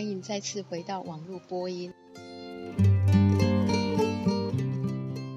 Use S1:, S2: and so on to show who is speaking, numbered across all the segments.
S1: 欢迎再次回到网络播音。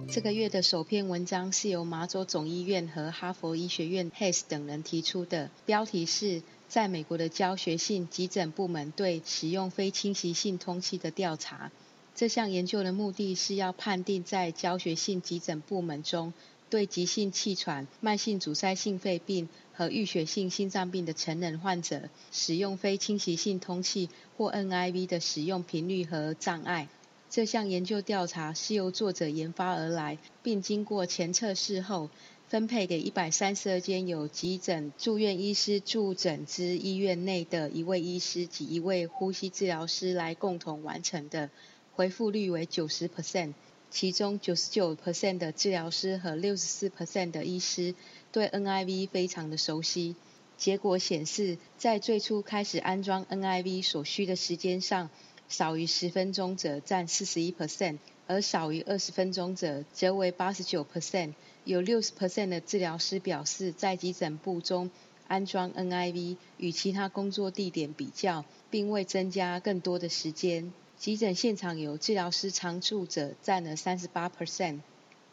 S1: 这个月的首篇文章是由麻州总医院和哈佛医学院 Hayes 等人提出的，标题是在美国的教学性急诊部门对使用非侵袭性通气的调查。这项研究的目的是要判定在教学性急诊部门中对急性气喘、慢性阻塞性肺病和淤血性心脏病的成人患者使用非侵袭性通气或 NIV 的使用频率和障碍。这项研究调查是由作者研发而来，并经过前测试后，分配给一百三十二间有急诊住院医师驻诊之医院内的一位医师及一位呼吸治疗师来共同完成的，回复率为九十 percent，其中九十九 percent 的治疗师和六十四 percent 的医师对 NIV 非常的熟悉。结果显示，在最初开始安装 NIV 所需的时间上，少于十分钟者占四十一 percent，而少于二十分钟者则为八十九 percent。有六十 percent 的治疗师表示，在急诊部中安装 NIV 与其他工作地点比较，并未增加更多的时间。急诊现场有治疗师常驻者占了三十八 percent，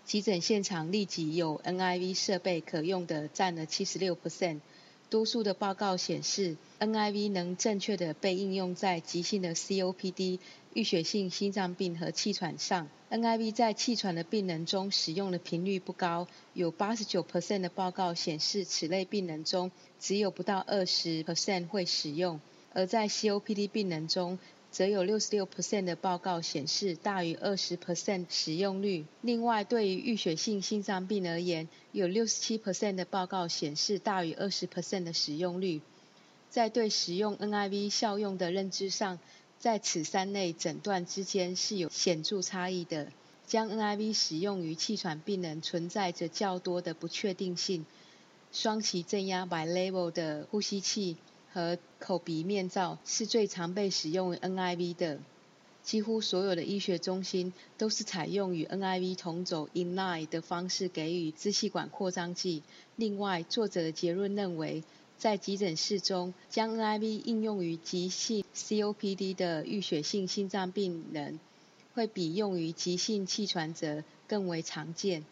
S1: 急诊现场立即有 NIV 设备可用的占了七十六 percent。多数的报告显示，NIV 能正确的被应用在急性的 COPD、淤血性心脏病和气喘上。NIV 在气喘的病人中使用的频率不高，有89%的报告显示此类病人中只有不到20%会使用，而在 COPD 病人中。则有六十六 percent 的报告显示大于二十 percent 使用率。另外，对于淤血性心脏病而言，有六十七 percent 的报告显示大于二十 percent 的使用率。在对使用 NIV 效用的认知上，在此三类诊断之间是有显著差异的。将 NIV 使用于气喘病人存在着较多的不确定性。双歧正压 bilevel 的呼吸器。和口鼻面罩是最常被使用 NIV 的。几乎所有的医学中心都是采用与 NIV 同走 inline 的方式给予支气管扩张剂。另外，作者的结论认为，在急诊室中将 NIV 应用于急性 COPD 的淤血性心脏病人，会比用于急性气喘者更为常见。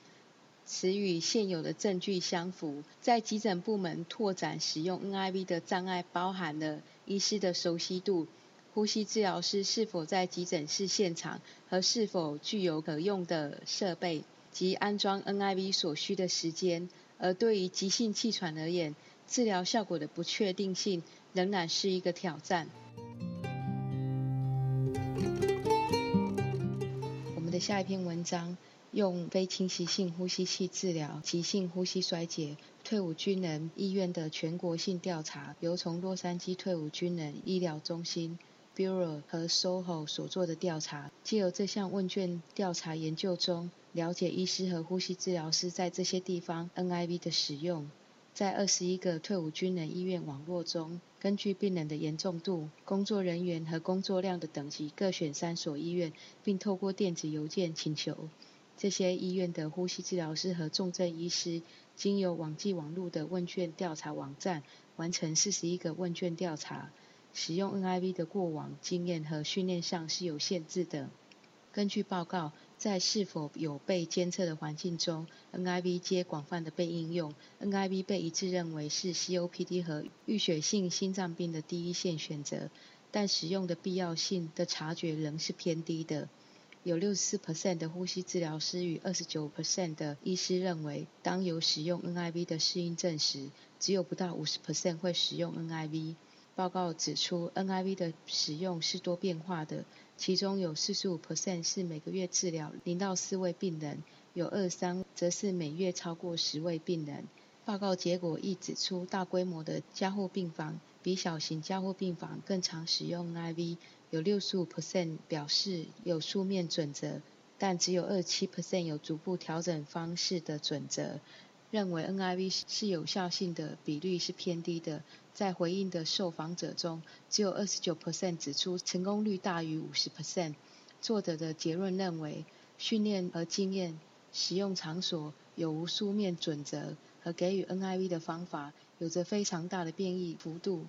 S1: 此与现有的证据相符。在急诊部门拓展使用 NIV 的障碍包含了医师的熟悉度、呼吸治疗师是否在急诊室现场和是否具有可用的设备及安装 NIV 所需的时间。而对于急性气喘而言，治疗效果的不确定性仍然是一个挑战。我们的下一篇文章。用非侵袭性呼吸器治疗急性呼吸衰竭退伍军人医院的全国性调查，由从洛杉矶退伍军人医疗中心 Bureau 和 SoHo 所做的调查，借由这项问卷调查研究中，了解医师和呼吸治疗师在这些地方 NIV 的使用。在二十一个退伍军人医院网络中，根据病人的严重度、工作人员和工作量的等级，各选三所医院，并透过电子邮件请求。这些医院的呼吸治疗师和重症医师，经由网际网络的问卷调查网站完成四十一个问卷调查。使用 NIV 的过往经验和训练上是有限制的。根据报告，在是否有被监测的环境中，NIV 皆广泛的被应用。NIV 被一致认为是 COPD 和淤血性心脏病的第一线选择，但使用的必要性的察觉仍是偏低的。有六十四 percent 的呼吸治疗师与二十九 percent 的医师认为，当有使用 NIV 的适应症时，只有不到五十 percent 会使用 NIV。报告指出，NIV 的使用是多变化的，其中有四十五 percent 是每个月治疗零到四位病人，有二三则是每月超过十位病人。报告结果亦指出，大规模的加护病房比小型加护病房更常使用 NIV。有六十五 percent 表示有书面准则，但只有二七 percent 有逐步调整方式的准则。认为 NIV 是有效性的比率是偏低的。在回应的受访者中，只有二十九 percent 指出成功率大于五十 percent。作者的结论认为，训练和经验、使用场所有无书面准则和给予 NIV 的方法，有着非常大的变异幅度。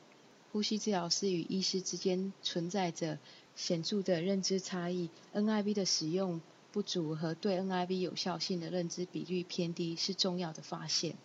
S1: 呼吸治疗师与医师之间存在着显著的认知差异，NIV 的使用不足和对 NIV 有效性的认知比率偏低是重要的发现。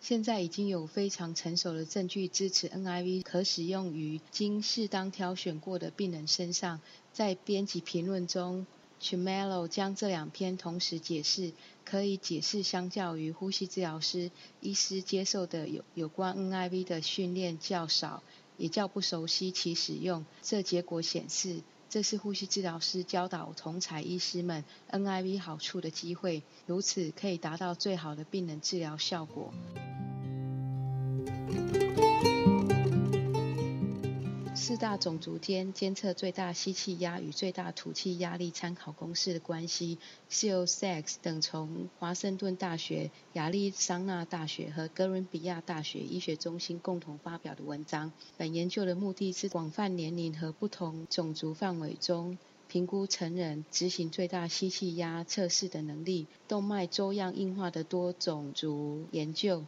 S1: 现在已经有非常成熟的证据支持 NIV 可使用于经适当挑选过的病人身上。在编辑评论中 c h m e l o 将这两篇同时解释，可以解释相较于呼吸治疗师医师接受的有有关 NIV 的训练较少，也较不熟悉其使用。这结果显示，这是呼吸治疗师教导同才医师们 NIV 好处的机会，如此可以达到最好的病人治疗效果。四大种族间监测最大吸气压与最大吐气压力参考公式的关系，是由 Sachs 等从华盛顿大学、亚利桑那大学和哥伦比亚大学医学中心共同发表的文章。本研究的目的是广泛年龄和不同种族范围中评估成人执行最大吸气压测试的能力。动脉粥样硬化的多种族研究。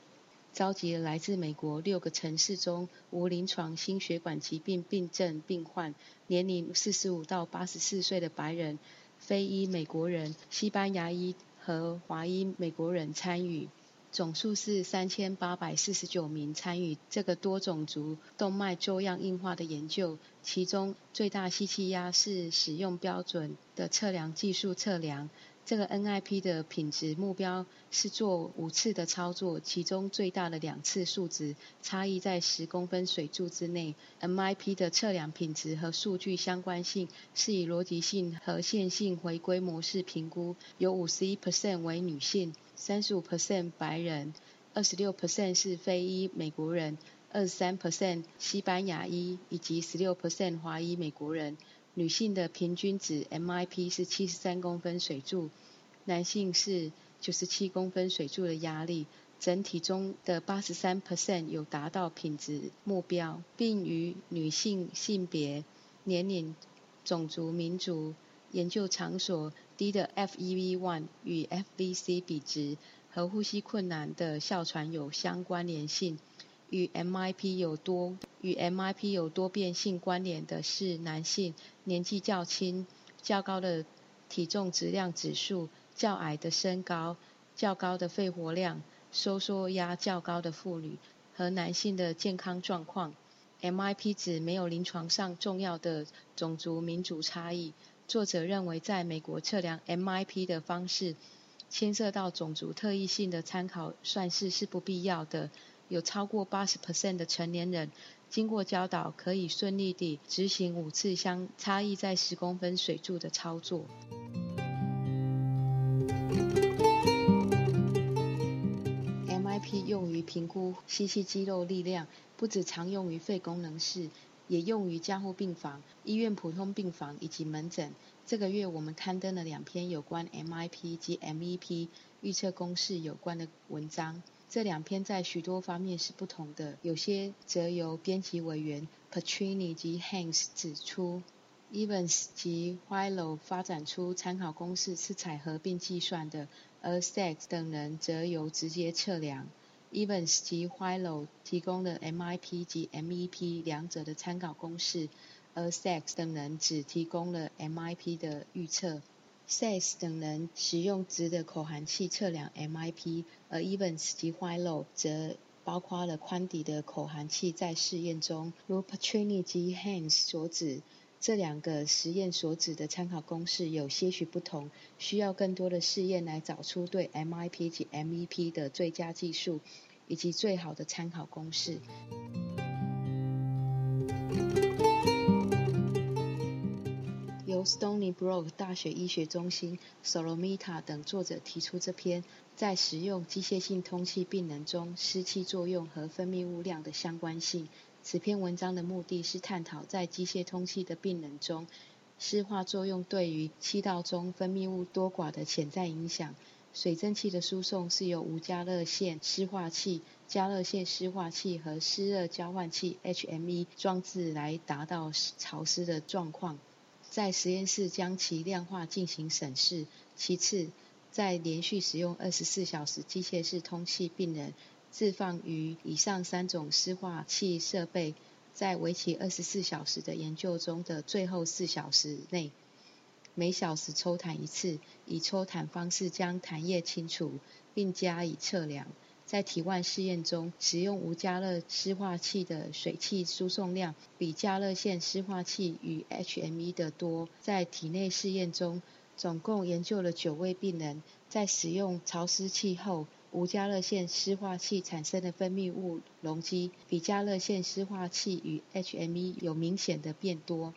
S1: 召集了来自美国六个城市中无临床心血管疾病病症病患，年龄四十五到八十四岁的白人、非裔美国人、西班牙裔和华裔美国人参与，总数是三千八百四十九名参与这个多种族动脉粥样硬化的研究，其中最大吸气压是使用标准的测量技术测量。这个 NIP 的品质目标是做五次的操作，其中最大的两次数值差异在十公分水柱之内。MIP 的测量品质和数据相关性是以逻辑性和线性回归模式评估，有五十一 percent 为女性，三十五 percent 白人，二十六 percent 是非裔美国人，二十三 percent 西班牙裔以及十六 percent 华裔美国人。女性的平均值 MIP 是七十三公分水柱，男性是九十七公分水柱的压力，整体中的八十三 percent 有达到品质目标，并与女性性别、年龄、种族、民族、研究场所低的 FEV1 与 FVC 比值和呼吸困难的哮喘有相关联性。与 MIP 有多与 MIP 有多变性关联的是男性、年纪较轻、较高的体重质量指数、较矮的身高、较高的肺活量、收缩压较高的妇女和男性的健康状况。MIP 值没有临床上重要的种族民族差异。作者认为，在美国测量 MIP 的方式牵涉到种族特异性的参考算式是不必要的。有超过八十 percent 的成年人经过教导，可以顺利地执行五次相差异在十公分水柱的操作。MIP 用于评估吸气肌肉力量，不只常用于肺功能室，也用于加护病房、医院普通病房以及门诊。这个月我们刊登了两篇有关 MIP 及 MEP 预测公式有关的文章。这两篇在许多方面是不同的，有些则由编辑委员 Patrini 及 Hanks 指出，Evans 及 Whilo 发展出参考公式是采合并计算的，而 Sachs 等人则由直接测量。Evans 及 Whilo 提供了 MIP 及 MEP 两者的参考公式，而 Sachs 等人只提供了 MIP 的预测。Says 等人使用直的口含器测量 MIP，而 Evans 及 h i l o 则包括了宽底的口含器在试验中。如 Patrini 及 Hans 所指，这两个实验所指的参考公式有些许不同，需要更多的试验来找出对 MIP 及 MEP 的最佳技术以及最好的参考公式。Stony Brook 大学医学中心 Solomita 等作者提出这篇在使用机械性通气病人中湿气作用和分泌物量的相关性。此篇文章的目的是探讨在机械通气的病人中湿化作用对于气道中分泌物多寡的潜在影响。水蒸气的输送是由无加热线湿化器、加热线湿化器和湿热交换器 HME 装置来达到潮湿的状况。在实验室将其量化进行审视。其次，在连续使用二十四小时机械式通气病人置放于以上三种湿化器设备在为期二十四小时的研究中的最后四小时内，每小时抽痰一次，以抽痰方式将痰液清除，并加以测量。在体外试验中，使用无加热湿化器的水汽输送量比加热线湿化器与 HME 的多。在体内试验中，总共研究了九位病人，在使用潮湿器后，无加热线湿化器产生的分泌物容积比加热线湿化器与 HME 有明显的变多。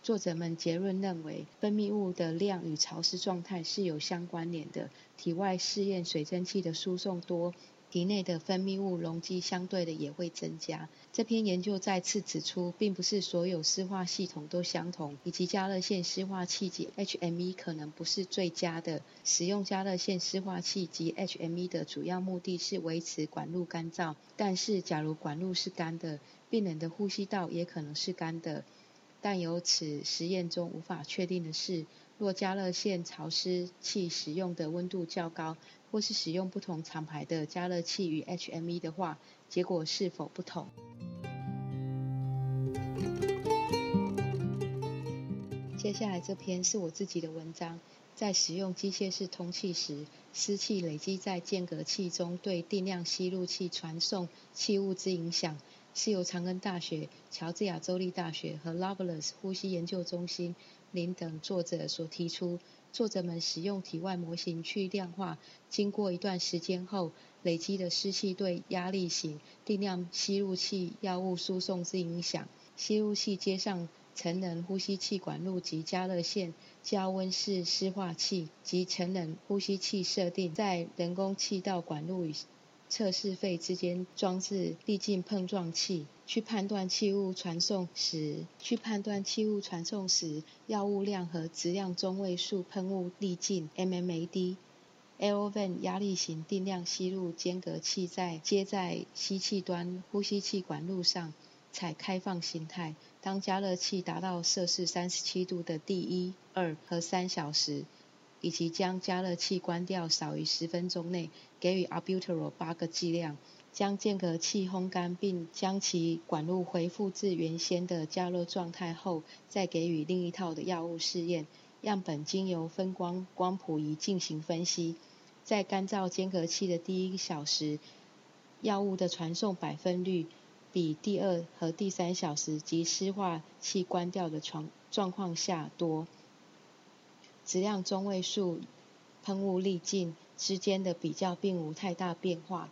S1: 作者们结论认为，分泌物的量与潮湿状态是有相关联的。体外试验水蒸气的输送多，体内的分泌物容积相对的也会增加。这篇研究再次指出，并不是所有湿化系统都相同，以及加热线湿化器及 HME 可能不是最佳的。使用加热线湿化器及 HME 的主要目的是维持管路干燥，但是假如管路是干的，病人的呼吸道也可能是干的。但由此实验中无法确定的是，若加热线潮湿器使用的温度较高，或是使用不同厂牌的加热器与 HME 的话，结果是否不同。接下来这篇是我自己的文章，在使用机械式通气时，湿气累积在间隔器中对定量吸入器传送气物之影响。是由长庚大学、乔治亚州立大学和 Loveless 呼吸研究中心林等作者所提出。作者们使用体外模型去量化，经过一段时间后累积的湿气对压力型定量吸入器药物输送之影响。吸入器接上成人呼吸器管路及加热线、加温式湿化器及成人呼吸器设定在人工气道管路与。测试肺之间装置递进碰撞器，去判断气物传送时，去判断气物传送时药物量和质量中位数喷雾粒径 （mmAd）。Aerovan 压力型定量吸入间隔器在接在吸气端呼吸气管路上，采开放形态。当加热器达到摄氏三十七度的第一、二和三小时。以及将加热器关掉少于十分钟内，给予 albuterol 八个剂量，将间隔器烘干并将其管路恢复至原先的加热状态后，再给予另一套的药物试验。样本经由分光光谱仪进行分析。在干燥间隔器的第一小时，药物的传送百分率比第二和第三小时及湿化器关掉的状状况下多。质量中位数喷雾粒径之间的比较并无太大变化。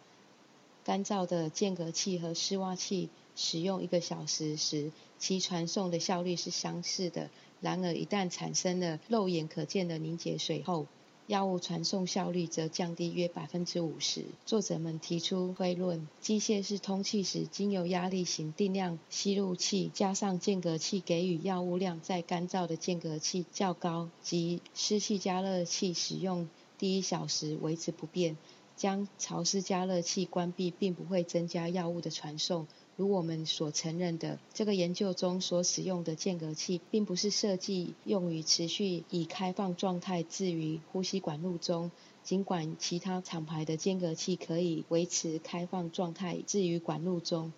S1: 干燥的间隔器和湿袜器使用一个小时时，其传送的效率是相似的。然而，一旦产生了肉眼可见的凝结水后，药物传送效率则降低约百分之五十。作者们提出推论：机械式通气时，经由压力型定量吸入器加上间隔器给予药物量，在干燥的间隔器较高及湿气加热器使用第一小时维持不变。将潮湿加热器关闭，并不会增加药物的传送。如我们所承认的，这个研究中所使用的间隔器，并不是设计用于持续以开放状态置于呼吸管路中。尽管其他厂牌的间隔器可以维持开放状态置于管路中，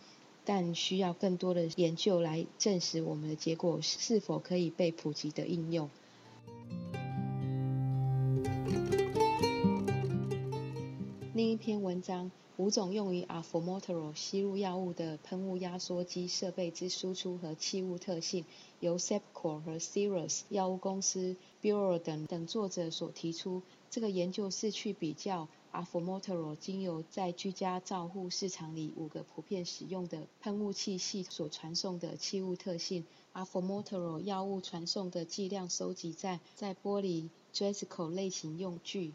S1: 但需要更多的研究来证实我们的结果是否可以被普及的应用。另一篇文章。五种用于 Arformoterol 吸入药物的喷雾压缩机设备之输出和气雾特性，由 Sepcor 和 Cirrus 药物公司、Bureau 等等作者所提出。这个研究是去比较 Arformoterol 经由在居家照护市场里五个普遍使用的喷雾器系所传送的气雾特性。Arformoterol 药物传送的剂量收集在在玻璃 Dresco 类型用具。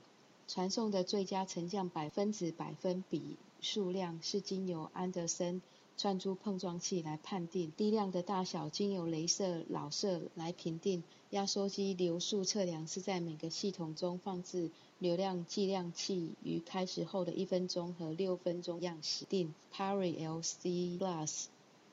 S1: 传送的最佳沉降百分之百分比数量是经由安德森串珠碰撞器来判定，滴量的大小经由镭射老射来评定，压缩机流速测量是在每个系统中放置流量计量器于开始后的一分钟和六分钟样时定。Parry LC Plus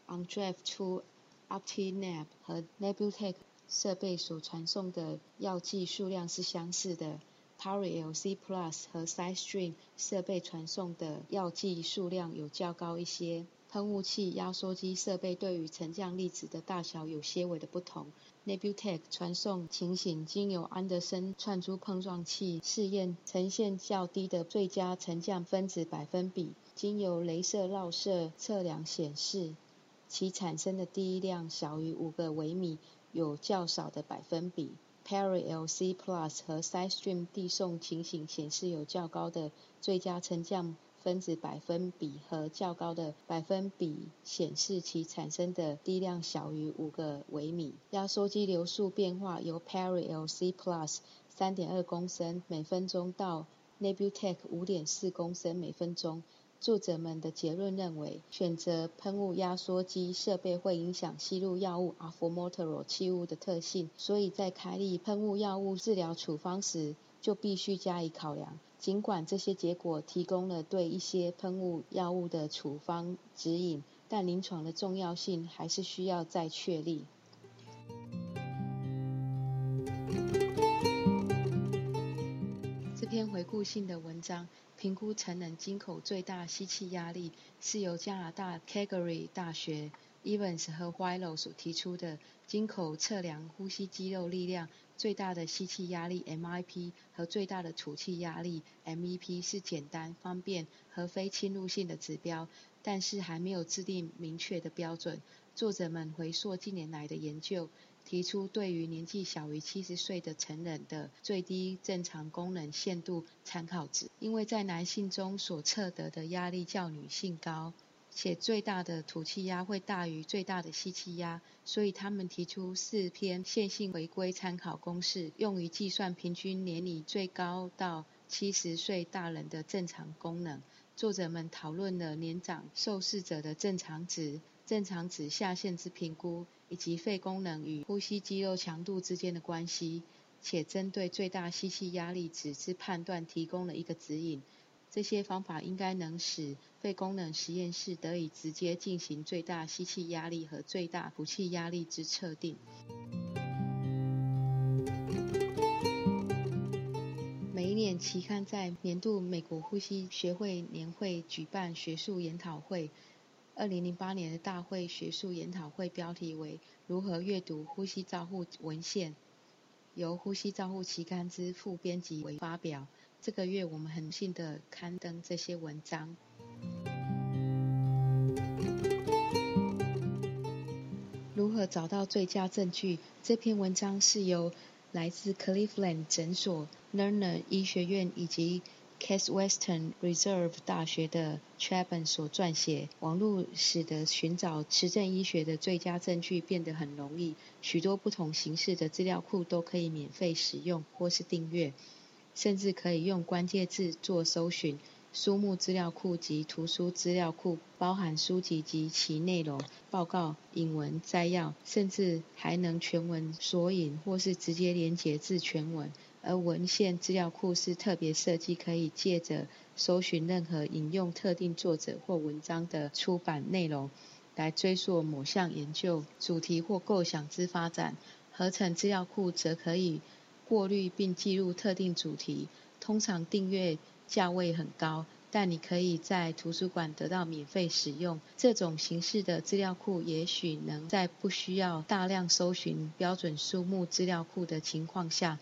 S1: OnDrive to OptiNap 和 Nebutec 设备所传送的药剂数量是相似的。Power LC Plus 和 SideStream 设备传送的药剂数量有较高一些。喷雾器压缩机设备对于沉降粒子的大小有些微的不同。Nebutech 传送情形经由安德森串珠碰撞器试验，呈现较低的最佳沉降分子百分比。经由镭射绕射测量显示，其产生的第一量小于五个微米，有较少的百分比。Perry LC Plus 和 SideStream 递送情形显示有较高的最佳沉降分子百分比和较高的百分比显示其产生的低量小于五个微米。压缩机流速变化由 Perry LC Plus 三点二公升每分钟到 Nebutech 五点四公升每分钟。作者们的结论认为，选择喷雾压缩机设备会影响吸入药物 a f o m o t o r o 气雾的特性，所以在开立喷雾药物治疗处方时就必须加以考量。尽管这些结果提供了对一些喷雾药物的处方指引，但临床的重要性还是需要再确立。这篇回顾性的文章。评估成人经口最大吸气压力是由加拿大 Calgary 大学 Evans 和 w i l o 所提出的。经口测量呼吸肌肉力量最大的吸气压力 MIP 和最大的吐气压力 MEP 是简单、方便和非侵入性的指标，但是还没有制定明确的标准。作者们回溯近年来的研究。提出对于年纪小于七十岁的成人的最低正常功能限度参考值，因为在男性中所测得的压力较女性高，且最大的吐气压会大于最大的吸气压，所以他们提出四篇线性回归参考公式，用于计算平均年龄最高到七十岁大人的正常功能。作者们讨论了年长受试者的正常值、正常值下限之评估。以及肺功能与呼吸肌肉强度之间的关系，且针对最大吸气压力值之判断提供了一个指引。这些方法应该能使肺功能实验室得以直接进行最大吸气压力和最大吐气压力之测定。每一年，期刊在年度美国呼吸学会年会举办学术研讨会。二零零八年的大会学术研讨会标题为《如何阅读呼吸照护文献》，由呼吸照护期刊之副编辑为发表。这个月我们很幸的刊登这些文章。如何找到最佳证据？这篇文章是由来自 Cleveland 诊所、Lerner 医学院以及 Case Western Reserve 大学的 Chapman 所撰写，网络使得寻找实证医学的最佳证据变得很容易。许多不同形式的资料库都可以免费使用或是订阅，甚至可以用关键字做搜寻。书目资料库及图书资料库包含书籍及其内容、报告、引文摘要，甚至还能全文索引或是直接连结至全文。而文献资料库是特别设计，可以借着搜寻任何引用特定作者或文章的出版内容，来追溯某项研究主题或构想之发展。合成资料库则可以过滤并记录特定主题，通常订阅价位很高，但你可以在图书馆得到免费使用。这种形式的资料库也许能在不需要大量搜寻标准书目资料库的情况下。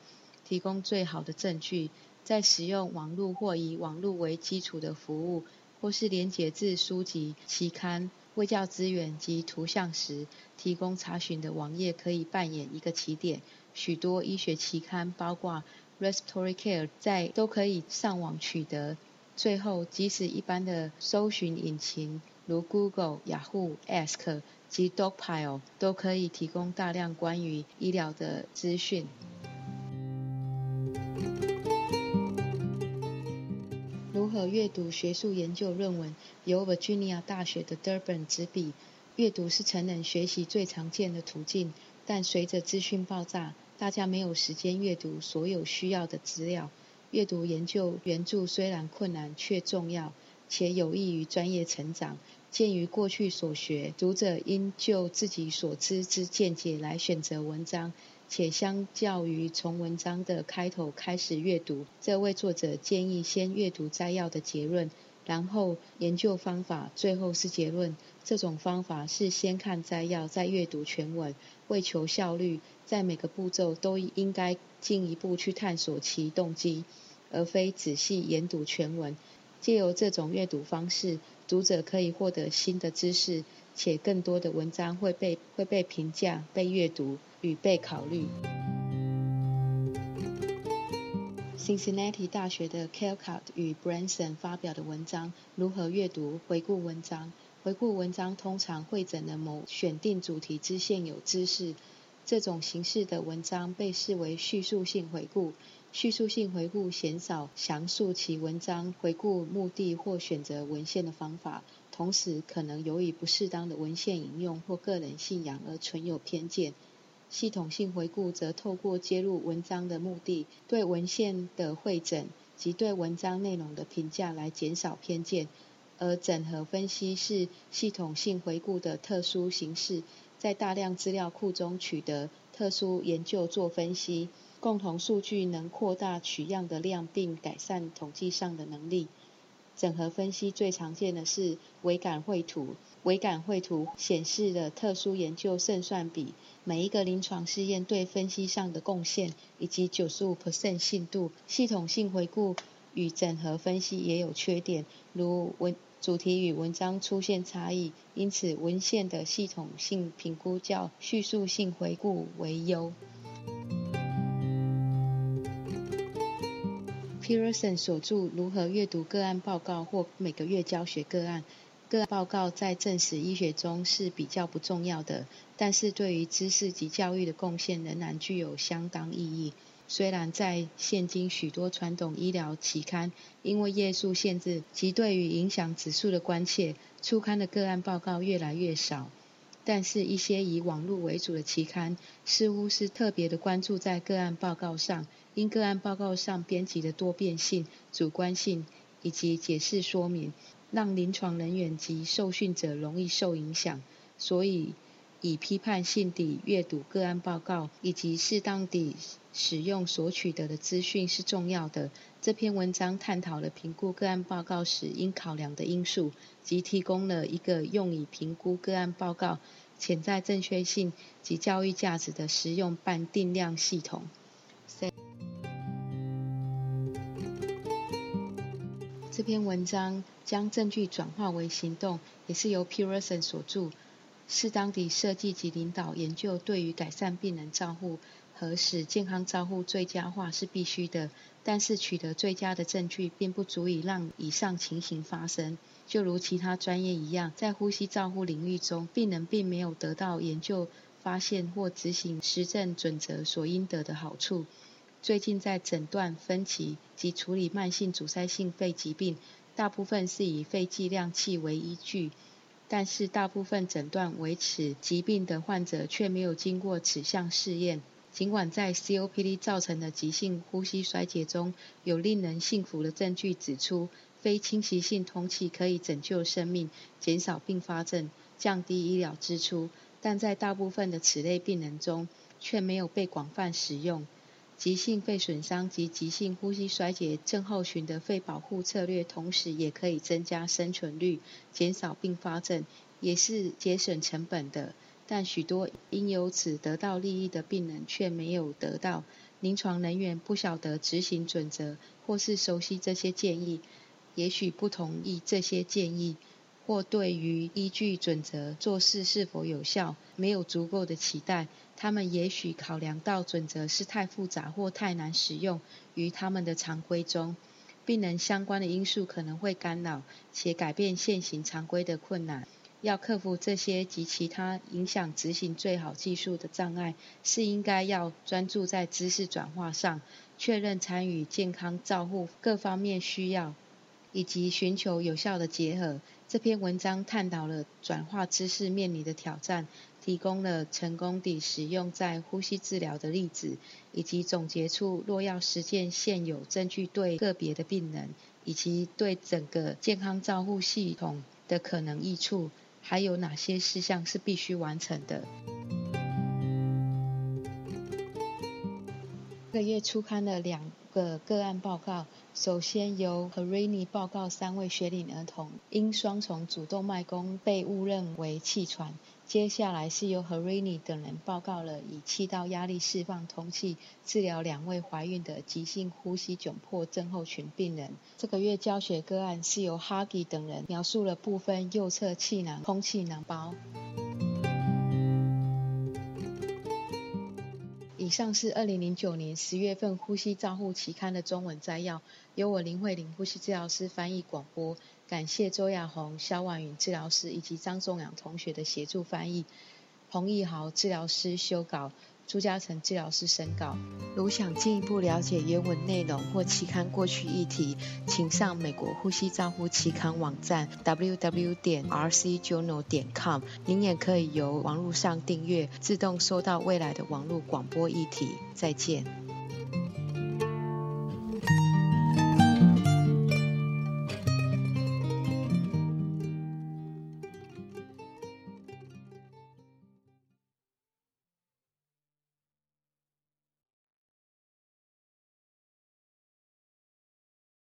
S1: 提供最好的证据，在使用网络或以网络为基础的服务，或是连结至书籍、期刊、卫教资源及图像时，提供查询的网页可以扮演一个起点。许多医学期刊，包括 Respiratory Care，在都可以上网取得。最后，即使一般的搜寻引擎，如 Google、Yahoo、Ask 及 Dogpile，都可以提供大量关于医疗的资讯。如何阅读学术研究论文？由 Virginia 大学的 Durban 执笔。阅读是成人学习最常见的途径，但随着资讯爆炸，大家没有时间阅读所有需要的资料。阅读研究援助虽然困难，却重要，且有益于专业成长。鉴于过去所学，读者应就自己所知之见解来选择文章。且相较于从文章的开头开始阅读，这位作者建议先阅读摘要的结论，然后研究方法，最后是结论。这种方法是先看摘要，再阅读全文，为求效率，在每个步骤都应该进一步去探索其动机，而非仔细研读全文。借由这种阅读方式，读者可以获得新的知识，且更多的文章会被会被评价、被阅读与被考虑。Cincinnati 大学的 Calcott 与 Branson 发表的文章：如何阅读回顾文章？回顾文章通常会整了某选定主题之现有知识。这种形式的文章被视为叙述性回顾。叙述性回顾鲜少详述其文章回顾目的或选择文献的方法，同时可能由于不适当的文献引用或个人信仰而存有偏见。系统性回顾则透过揭露文章的目的、对文献的会诊及对文章内容的评价来减少偏见。而整合分析是系统性回顾的特殊形式，在大量资料库中取得特殊研究做分析，共同数据能扩大取样的量并改善统计上的能力。整合分析最常见的是微感绘图，微感绘图显示了特殊研究胜算比，每一个临床试验对分析上的贡献以及九十五 percent 信度。系统性回顾与整合分析也有缺点，如文。主题与文章出现差异，因此文献的系统性评估较叙述性回顾为优。Pearson 所著《如何阅读个案报告或每个月教学个案》，个案报告在正史医学中是比较不重要的，但是对于知识及教育的贡献仍然具有相当意义。虽然在现今许多传统医疗期刊因为页数限制及对于影响指数的关切，初刊的个案报告越来越少，但是一些以网络为主的期刊似乎是特别的关注在个案报告上，因个案报告上编辑的多变性、主观性以及解释说明，让临床人员及受训者容易受影响，所以。以批判性地阅读个案报告，以及适当地使用所取得的资讯是重要的。这篇文章探讨了评估个案报告时应考量的因素，及提供了一个用以评估个案报告潜在正确性及教育价值的实用半定量系统。这篇文章将证据转化为行动，也是由 Pearson 所著。适当地设计及领导研究，对于改善病人照护和使健康照护最佳化是必须的。但是取得最佳的证据，并不足以让以上情形发生。就如其他专业一样，在呼吸照护领域中，病人并没有得到研究发现或执行实证准则所应得的好处。最近在诊断分期及处理慢性阻塞性肺疾病，大部分是以肺剂量器为依据。但是大部分诊断为此疾病的患者却没有经过此项试验。尽管在 COPD 造成的急性呼吸衰竭中有令人信服的证据指出，非侵袭性通气可以拯救生命、减少并发症、降低医疗支出，但在大部分的此类病人中却没有被广泛使用。急性肺损伤及急性呼吸衰竭症候群的肺保护策略，同时也可以增加生存率、减少并发症，也是节省成本的。但许多因由此得到利益的病人却没有得到。临床人员不晓得执行准则，或是熟悉这些建议，也许不同意这些建议。或对于依据准则做事是否有效，没有足够的期待。他们也许考量到准则是太复杂或太难使用于他们的常规中，病人相关的因素可能会干扰且改变现行常规的困难。要克服这些及其他影响执行最好技术的障碍，是应该要专注在知识转化上，确认参与健康照护各方面需要。以及寻求有效的结合。这篇文章探讨了转化知识面临的挑战，提供了成功地使用在呼吸治疗的例子，以及总结出若要实践现有证据对个别的病人以及对整个健康照护系统的可能益处，还有哪些事项是必须完成的。这个月初刊了两个个案报告。首先由 h e r e n i 报告三位学龄儿童因双重主动脉弓被误认为气喘。接下来是由 h e r e n i 等人报告了以气道压力释放通气治疗两位怀孕的急性呼吸窘迫症候群病人。这个月教学个案是由 Huggy 等人描述了部分右侧气囊空气囊包。以上是二零零九年十月份《呼吸照护期刊》的中文摘要，由我林慧玲呼吸治疗师翻译广播。感谢周亚红、肖婉云治疗师以及张仲阳同学的协助翻译，彭义豪治疗师修稿。朱嘉诚治疗师审稿。如想进一步了解原文内容或期刊过去议题，请上美国呼吸照护期刊网站 www 点 rcjournal 点 com。您也可以由网络上订阅，自动收到未来的网络广播议题。再见。